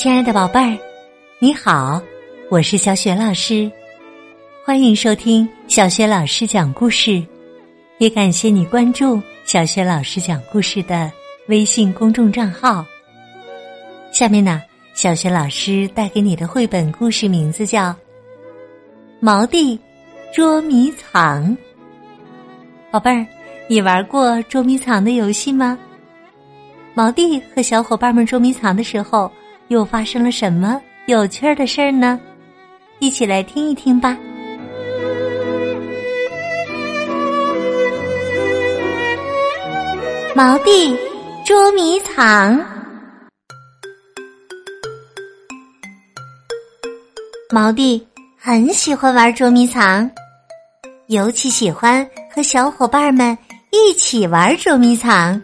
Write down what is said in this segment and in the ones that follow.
亲爱的宝贝儿，你好，我是小雪老师，欢迎收听小雪老师讲故事，也感谢你关注小雪老师讲故事的微信公众账号。下面呢，小雪老师带给你的绘本故事名字叫《毛弟捉迷藏》。宝贝儿，你玩过捉迷藏的游戏吗？毛弟和小伙伴们捉迷藏的时候。又发生了什么有趣儿的事儿呢？一起来听一听吧。毛弟捉迷藏，毛弟很喜欢玩捉迷藏，尤其喜欢和小伙伴们一起玩捉迷藏。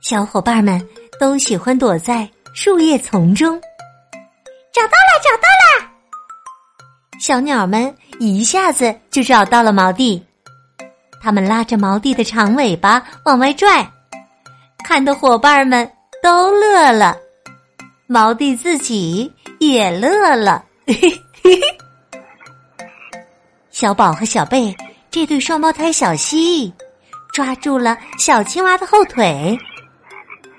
小伙伴们都喜欢躲在。树叶丛中，找到了，找到了！小鸟们一下子就找到了毛弟，他们拉着毛弟的长尾巴往外拽，看的伙伴们都乐了，毛弟自己也乐了。小宝和小贝这对双胞胎小蜥蜴抓住了小青蛙的后腿，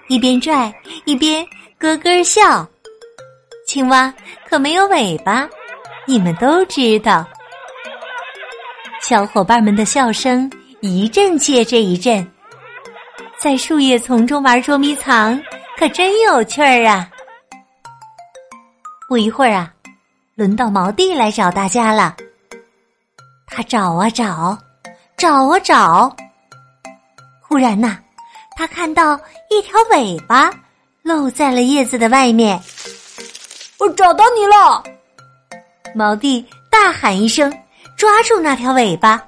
一边拽一边。咯咯笑，青蛙可没有尾巴，你们都知道。小伙伴们的笑声一阵接着一阵，在树叶丛中玩捉迷藏，可真有趣儿啊！不一会儿啊，轮到毛弟来找大家了。他找啊找，找啊找，忽然呐，他看到一条尾巴。露在了叶子的外面，我找到你了！毛弟大喊一声，抓住那条尾巴，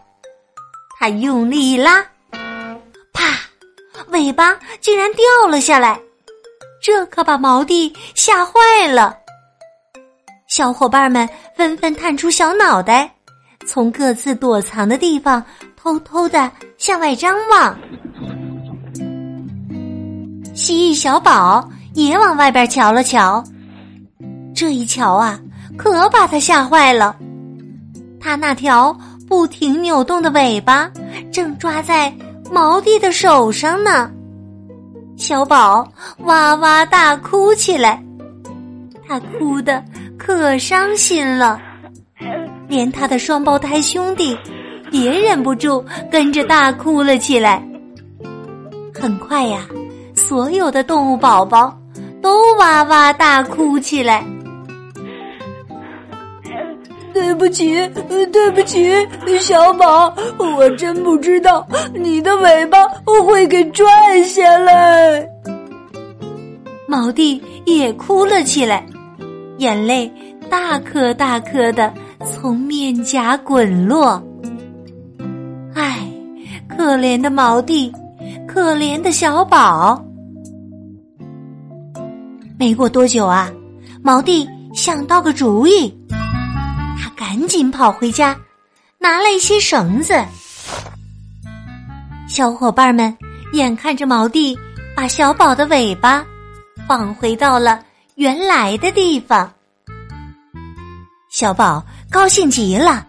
他用力一拉，啪，尾巴竟然掉了下来，这可把毛弟吓坏了。小伙伴们纷纷探出小脑袋，从各自躲藏的地方偷偷的向外张望。蜥蜴小宝也往外边瞧了瞧，这一瞧啊，可把他吓坏了。他那条不停扭动的尾巴正抓在毛弟的手上呢。小宝哇哇大哭起来，他哭得可伤心了，连他的双胞胎兄弟也忍不住跟着大哭了起来。很快呀。所有的动物宝宝都哇哇大哭起来。对不起，对不起，小宝，我真不知道你的尾巴会给拽下来。毛弟也哭了起来，眼泪大颗大颗的从面颊滚落。唉，可怜的毛弟，可怜的小宝。没过多久啊，毛弟想到个主意，他赶紧跑回家，拿了一些绳子。小伙伴们眼看着毛弟把小宝的尾巴放回到了原来的地方，小宝高兴极了，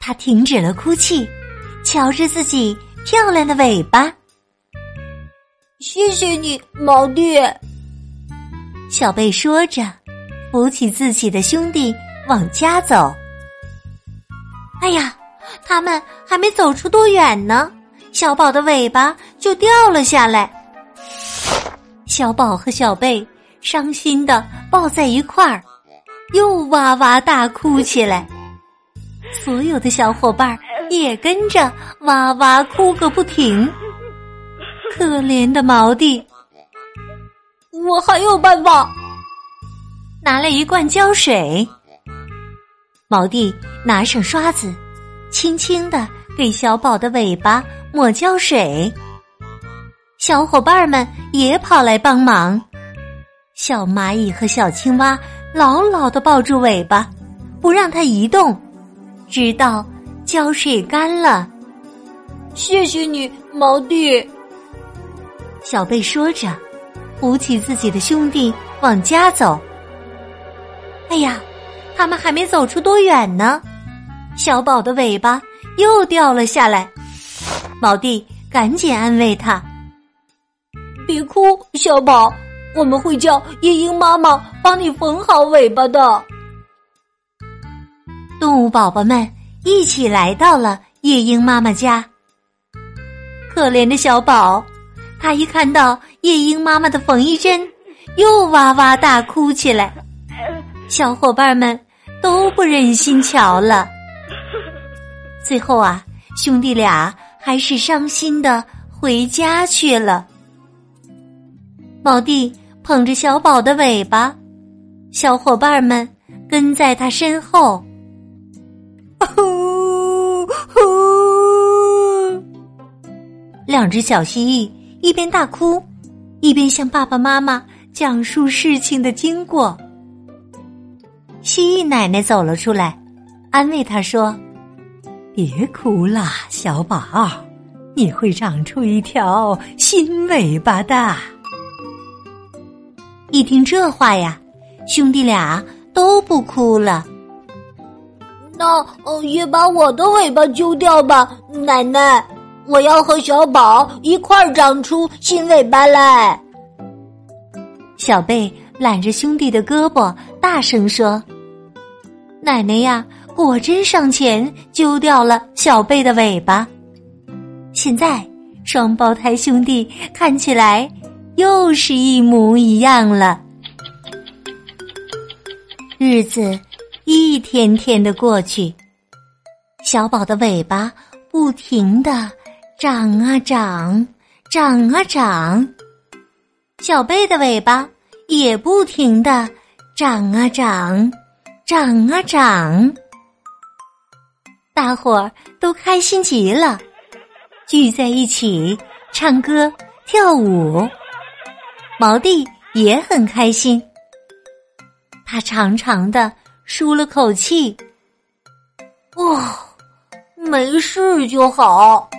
他停止了哭泣，瞧着自己漂亮的尾巴。谢谢你，毛弟。小贝说着，扶起自己的兄弟往家走。哎呀，他们还没走出多远呢，小宝的尾巴就掉了下来。小宝和小贝伤心的抱在一块儿，又哇哇大哭起来。所有的小伙伴也跟着哇哇哭个不停。可怜的毛弟。我还有办法，拿了一罐胶水。毛弟拿上刷子，轻轻的给小宝的尾巴抹胶水。小伙伴们也跑来帮忙。小蚂蚁和小青蛙牢牢的抱住尾巴，不让它移动，直到胶水干了。谢谢你，毛弟。小贝说着。扶起自己的兄弟往家走。哎呀，他们还没走出多远呢，小宝的尾巴又掉了下来。毛弟赶紧安慰他：“别哭，小宝，我们会叫夜莺妈妈帮你缝好尾巴的。”动物宝宝们一起来到了夜莺妈妈家。可怜的小宝，他一看到夜莺妈妈的缝衣针，又哇哇大哭起来。小伙伴们都不忍心瞧了。最后啊，兄弟俩还是伤心的回家去了。毛弟捧着小宝的尾巴，小伙伴们跟在他身后。两只小蜥蜴一边大哭，一边向爸爸妈妈讲述事情的经过。蜥蜴奶奶走了出来，安慰他说：“别哭了，小宝，你会长出一条新尾巴的。”一听这话呀，兄弟俩都不哭了。那呃，也把我的尾巴揪掉吧，奶奶。我要和小宝一块儿长出新尾巴来。小贝揽着兄弟的胳膊，大声说：“奶奶呀，果真上前揪掉了小贝的尾巴。现在双胞胎兄弟看起来又是一模一样了。”日子一天天的过去，小宝的尾巴不停的。长啊长，长啊长，小贝的尾巴也不停的长啊长，长啊长。大伙儿都开心极了，聚在一起唱歌跳舞。毛弟也很开心，他长长的舒了口气，哇，没事就好。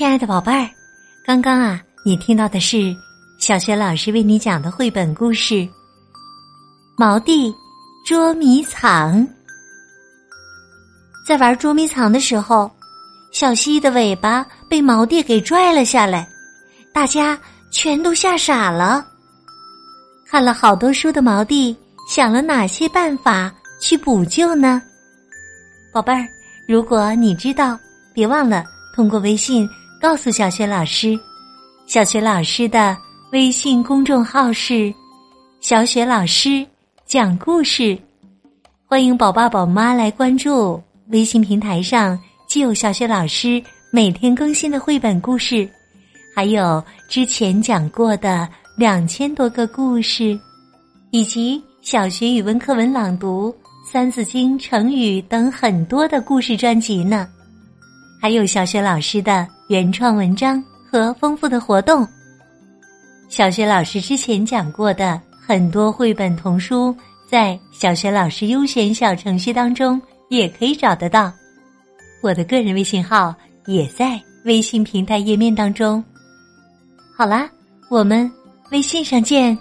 亲爱的宝贝儿，刚刚啊，你听到的是小学老师为你讲的绘本故事《毛弟捉迷藏》。在玩捉迷藏的时候，小蜥蜴的尾巴被毛弟给拽了下来，大家全都吓傻了。看了好多书的毛弟想了哪些办法去补救呢？宝贝儿，如果你知道，别忘了通过微信。告诉小雪老师，小雪老师的微信公众号是“小雪老师讲故事”，欢迎宝爸宝妈来关注。微信平台上既有小雪老师每天更新的绘本故事，还有之前讲过的两千多个故事，以及小学语文课文朗读、三字经、成语等很多的故事专辑呢。还有小雪老师的。原创文章和丰富的活动，小学老师之前讲过的很多绘本童书，在小学老师优选小程序当中也可以找得到。我的个人微信号也在微信平台页面当中。好啦，我们微信上见。